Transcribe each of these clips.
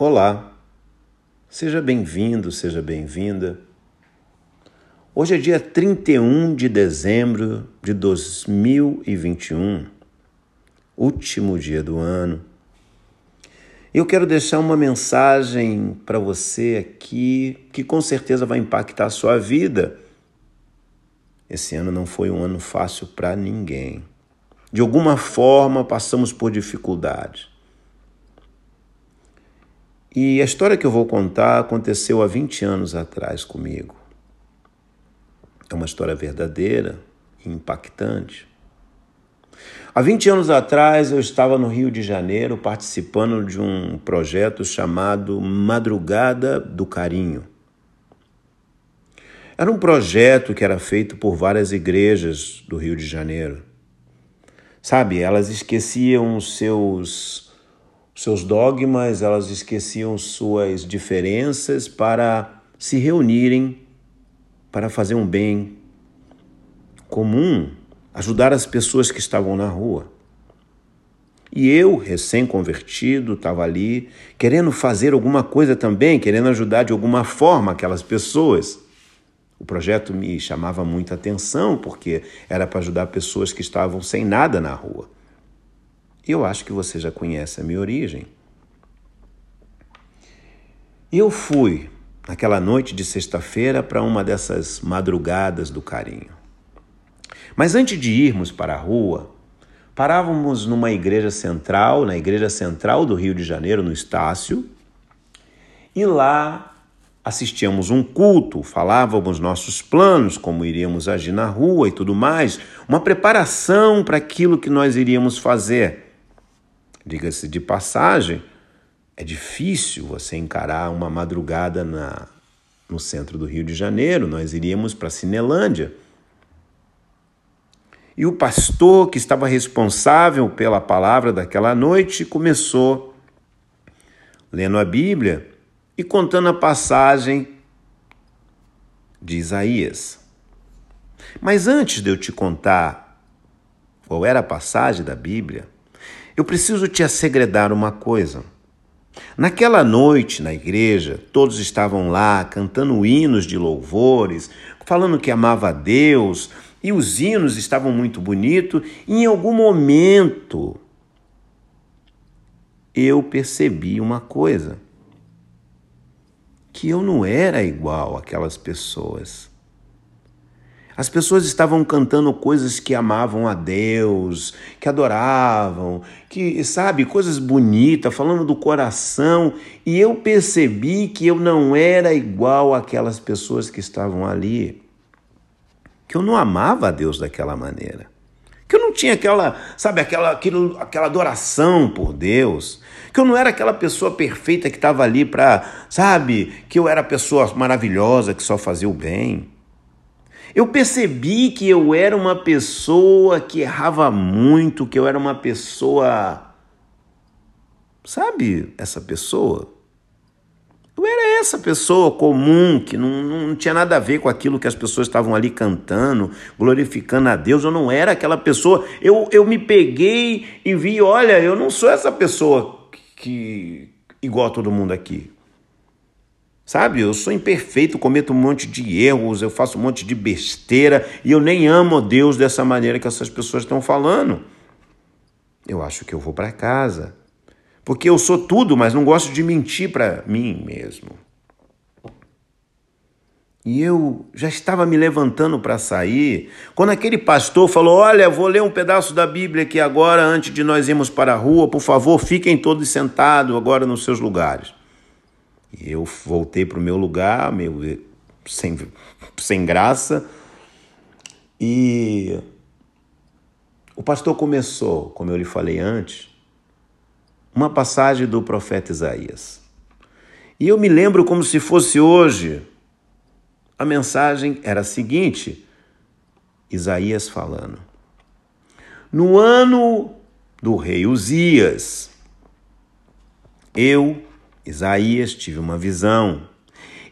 Olá, seja bem-vindo, seja bem-vinda. Hoje é dia 31 de dezembro de 2021, último dia do ano. Eu quero deixar uma mensagem para você aqui que com certeza vai impactar a sua vida. Esse ano não foi um ano fácil para ninguém. De alguma forma passamos por dificuldades. E a história que eu vou contar aconteceu há 20 anos atrás comigo. É uma história verdadeira e impactante. Há 20 anos atrás eu estava no Rio de Janeiro participando de um projeto chamado Madrugada do Carinho. Era um projeto que era feito por várias igrejas do Rio de Janeiro. Sabe, elas esqueciam os seus seus dogmas, elas esqueciam suas diferenças para se reunirem para fazer um bem comum, ajudar as pessoas que estavam na rua. E eu, recém-convertido, estava ali querendo fazer alguma coisa também, querendo ajudar de alguma forma aquelas pessoas. O projeto me chamava muita atenção porque era para ajudar pessoas que estavam sem nada na rua. Eu acho que você já conhece a minha origem. Eu fui naquela noite de sexta-feira para uma dessas madrugadas do carinho. Mas antes de irmos para a rua, parávamos numa igreja central, na igreja central do Rio de Janeiro, no Estácio, e lá assistíamos um culto, falávamos nossos planos, como iríamos agir na rua e tudo mais, uma preparação para aquilo que nós iríamos fazer. Diga-se de passagem, é difícil você encarar uma madrugada na, no centro do Rio de Janeiro. Nós iríamos para Cinelândia. E o pastor que estava responsável pela palavra daquela noite começou lendo a Bíblia e contando a passagem de Isaías. Mas antes de eu te contar qual era a passagem da Bíblia, eu preciso te assegredar uma coisa. Naquela noite na igreja, todos estavam lá cantando hinos de louvores, falando que amava a Deus, e os hinos estavam muito bonitos, e em algum momento eu percebi uma coisa: que eu não era igual àquelas pessoas. As pessoas estavam cantando coisas que amavam a Deus, que adoravam, que, sabe, coisas bonitas, falando do coração, e eu percebi que eu não era igual àquelas pessoas que estavam ali. Que eu não amava a Deus daquela maneira. Que eu não tinha aquela, sabe, aquela, aquilo, aquela adoração por Deus. Que eu não era aquela pessoa perfeita que estava ali para, sabe, que eu era a pessoa maravilhosa que só fazia o bem. Eu percebi que eu era uma pessoa que errava muito, que eu era uma pessoa. Sabe essa pessoa? Eu era essa pessoa comum, que não, não tinha nada a ver com aquilo que as pessoas estavam ali cantando, glorificando a Deus. Eu não era aquela pessoa. Eu, eu me peguei e vi: olha, eu não sou essa pessoa que igual a todo mundo aqui. Sabe, eu sou imperfeito, cometo um monte de erros, eu faço um monte de besteira e eu nem amo Deus dessa maneira que essas pessoas estão falando. Eu acho que eu vou para casa. Porque eu sou tudo, mas não gosto de mentir para mim mesmo. E eu já estava me levantando para sair, quando aquele pastor falou: Olha, vou ler um pedaço da Bíblia aqui agora, antes de nós irmos para a rua, por favor, fiquem todos sentados agora nos seus lugares. E eu voltei para o meu lugar, meio sem, sem graça, e o pastor começou, como eu lhe falei antes, uma passagem do profeta Isaías. E eu me lembro como se fosse hoje. A mensagem era a seguinte: Isaías falando. No ano do rei Uzias, eu Isaías, tive uma visão.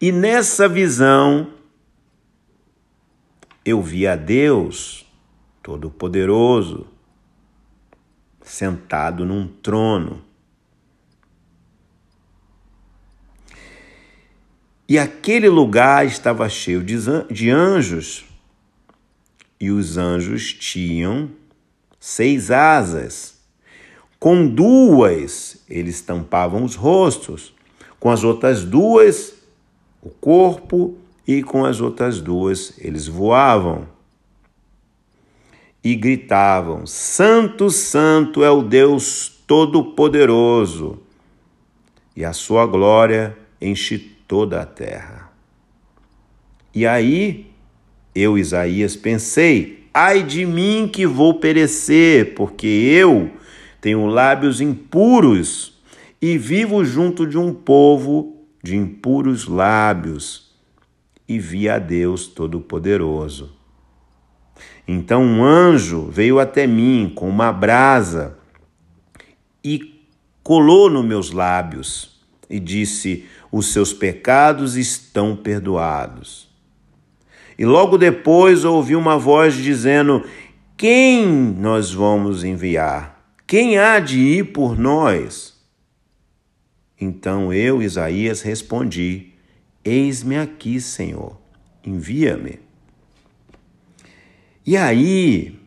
E nessa visão, eu vi a Deus Todo-Poderoso sentado num trono. E aquele lugar estava cheio de anjos. E os anjos tinham seis asas. Com duas eles tampavam os rostos, com as outras duas o corpo, e com as outras duas eles voavam. E gritavam: Santo, Santo é o Deus Todo-Poderoso, e a sua glória enche toda a terra. E aí, eu, Isaías, pensei: ai de mim que vou perecer, porque eu tenho lábios impuros e vivo junto de um povo de impuros lábios, e vi a Deus Todo-Poderoso. Então um anjo veio até mim com uma brasa e colou nos meus lábios e disse: Os seus pecados estão perdoados. E logo depois ouvi uma voz dizendo: Quem nós vamos enviar? Quem há de ir por nós? Então eu, Isaías, respondi: Eis-me aqui, Senhor, envia-me. E aí,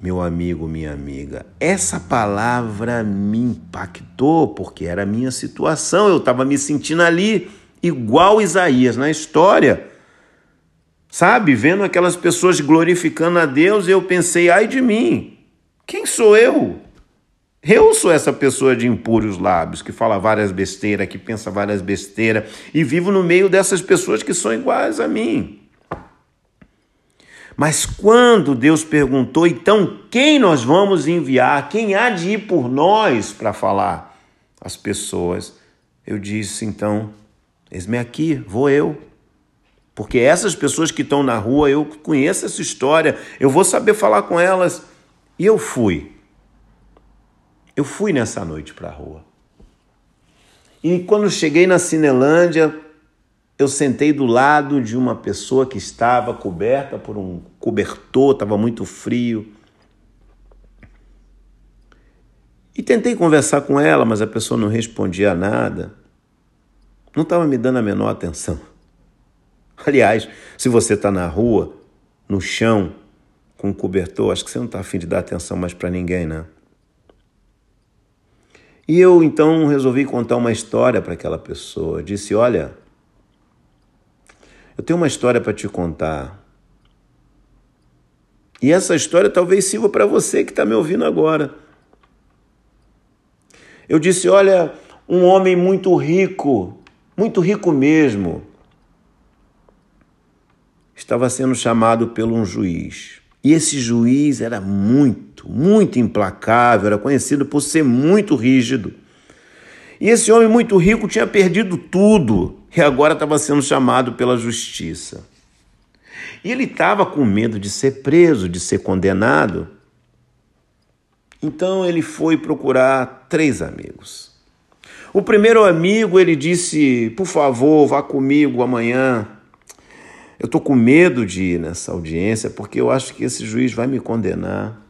meu amigo, minha amiga, essa palavra me impactou porque era a minha situação, eu estava me sentindo ali igual Isaías na história. Sabe, vendo aquelas pessoas glorificando a Deus, eu pensei, ai de mim, quem sou eu? Eu sou essa pessoa de impuros lábios, que fala várias besteiras, que pensa várias besteiras, e vivo no meio dessas pessoas que são iguais a mim. Mas quando Deus perguntou, então quem nós vamos enviar? Quem há de ir por nós para falar? As pessoas. Eu disse, então, eis-me aqui, vou eu. Porque essas pessoas que estão na rua, eu conheço essa história, eu vou saber falar com elas. E eu fui. Eu fui nessa noite para a rua. E quando cheguei na Cinelândia, eu sentei do lado de uma pessoa que estava coberta por um cobertor, estava muito frio. E tentei conversar com ela, mas a pessoa não respondia nada. Não estava me dando a menor atenção. Aliás, se você está na rua, no chão, com um cobertor, acho que você não está afim de dar atenção mais para ninguém, né? E eu então resolvi contar uma história para aquela pessoa. disse: Olha, eu tenho uma história para te contar. E essa história talvez sirva para você que está me ouvindo agora. Eu disse: Olha, um homem muito rico, muito rico mesmo, estava sendo chamado pelo um juiz. E esse juiz era muito, muito implacável, era conhecido por ser muito rígido. E esse homem muito rico tinha perdido tudo e agora estava sendo chamado pela justiça. E ele estava com medo de ser preso, de ser condenado. Então ele foi procurar três amigos. O primeiro amigo ele disse: Por favor, vá comigo amanhã eu estou com medo de ir nessa audiência porque eu acho que esse juiz vai me condenar.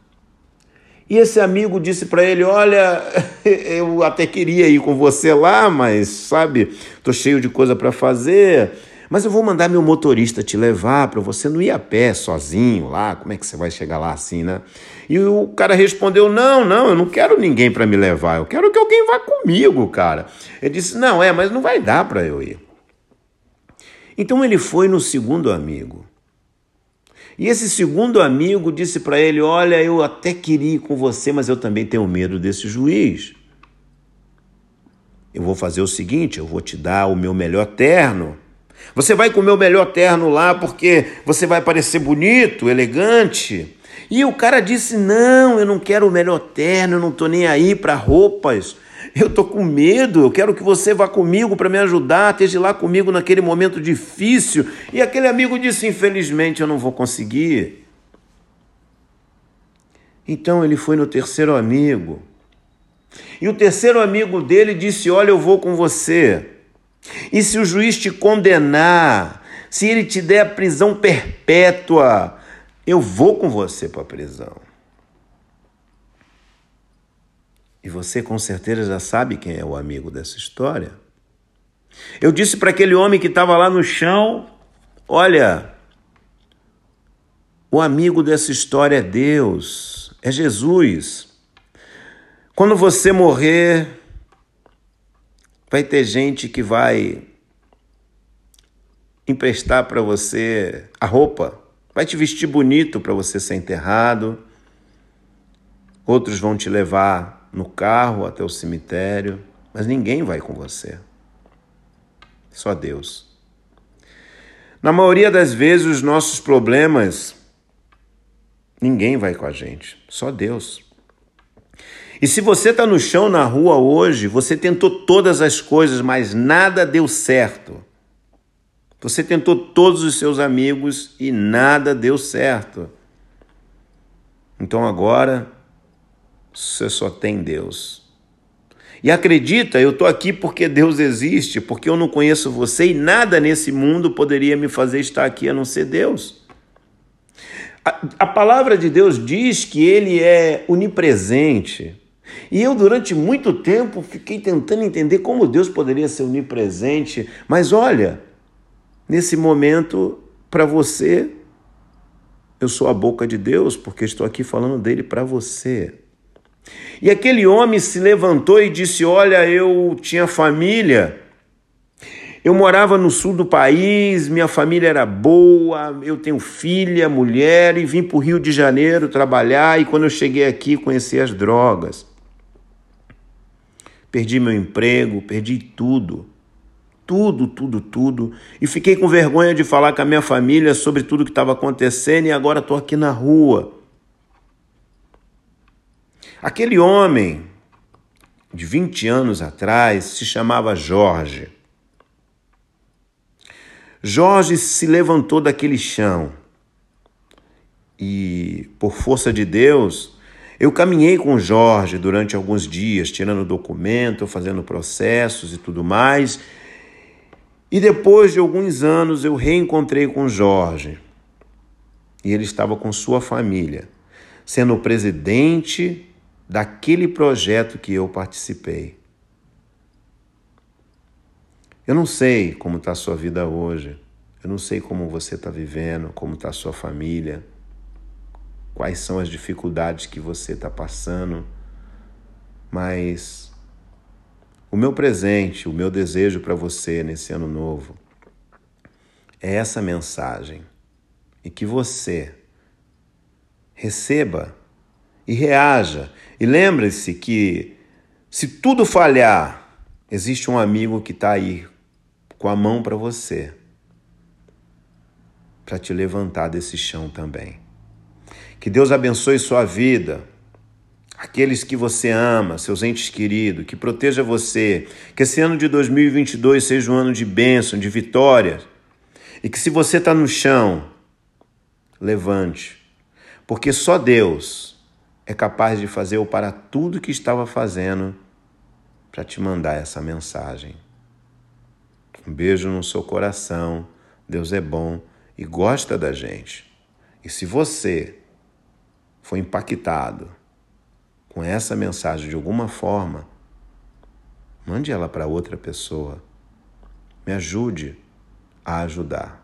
E esse amigo disse para ele: Olha, eu até queria ir com você lá, mas sabe, estou cheio de coisa para fazer. Mas eu vou mandar meu motorista te levar para você não ir a pé sozinho lá. Como é que você vai chegar lá assim, né? E o cara respondeu: Não, não, eu não quero ninguém para me levar. Eu quero que alguém vá comigo, cara. Ele disse: Não, é, mas não vai dar para eu ir. Então ele foi no segundo amigo. E esse segundo amigo disse para ele: Olha, eu até queria ir com você, mas eu também tenho medo desse juiz. Eu vou fazer o seguinte: eu vou te dar o meu melhor terno. Você vai com o meu melhor terno lá porque você vai parecer bonito, elegante. E o cara disse: Não, eu não quero o melhor terno, eu não estou nem aí para roupas. Eu estou com medo, eu quero que você vá comigo para me ajudar, esteja lá comigo naquele momento difícil. E aquele amigo disse: Infelizmente eu não vou conseguir. Então ele foi no terceiro amigo. E o terceiro amigo dele disse: Olha, eu vou com você. E se o juiz te condenar, se ele te der a prisão perpétua, eu vou com você para a prisão. E você com certeza já sabe quem é o amigo dessa história. Eu disse para aquele homem que estava lá no chão: Olha, o amigo dessa história é Deus, é Jesus. Quando você morrer, vai ter gente que vai emprestar para você a roupa, vai te vestir bonito para você ser enterrado. Outros vão te levar no carro até o cemitério, mas ninguém vai com você. Só Deus. Na maioria das vezes, os nossos problemas, ninguém vai com a gente, só Deus. E se você está no chão na rua hoje, você tentou todas as coisas, mas nada deu certo. Você tentou todos os seus amigos e nada deu certo. Então agora você só tem Deus. E acredita, eu estou aqui porque Deus existe, porque eu não conheço você e nada nesse mundo poderia me fazer estar aqui a não ser Deus. A, a palavra de Deus diz que Ele é onipresente. E eu, durante muito tempo, fiquei tentando entender como Deus poderia ser onipresente. Mas olha, nesse momento, para você, eu sou a boca de Deus, porque estou aqui falando dele para você. E aquele homem se levantou e disse: Olha, eu tinha família, eu morava no sul do país, minha família era boa, eu tenho filha, mulher, e vim para o Rio de Janeiro trabalhar. E quando eu cheguei aqui, conheci as drogas. Perdi meu emprego, perdi tudo. Tudo, tudo, tudo. E fiquei com vergonha de falar com a minha família sobre tudo que estava acontecendo e agora estou aqui na rua. Aquele homem de 20 anos atrás se chamava Jorge. Jorge se levantou daquele chão e, por força de Deus, eu caminhei com Jorge durante alguns dias, tirando documento, fazendo processos e tudo mais. E depois de alguns anos eu reencontrei com Jorge. E ele estava com sua família, sendo o presidente daquele projeto que eu participei. Eu não sei como está a sua vida hoje, eu não sei como você está vivendo, como está a sua família, quais são as dificuldades que você está passando, mas o meu presente, o meu desejo para você nesse ano novo é essa mensagem. E que você receba e reaja. E lembre-se que se tudo falhar, existe um amigo que está aí com a mão para você, para te levantar desse chão também. Que Deus abençoe sua vida, aqueles que você ama, seus entes queridos, que proteja você, que esse ano de 2022 seja um ano de bênção, de vitória, e que se você está no chão, levante, porque só Deus é capaz de fazer ou para tudo que estava fazendo para te mandar essa mensagem. Um beijo no seu coração. Deus é bom e gosta da gente. E se você foi impactado com essa mensagem de alguma forma, mande ela para outra pessoa. Me ajude a ajudar.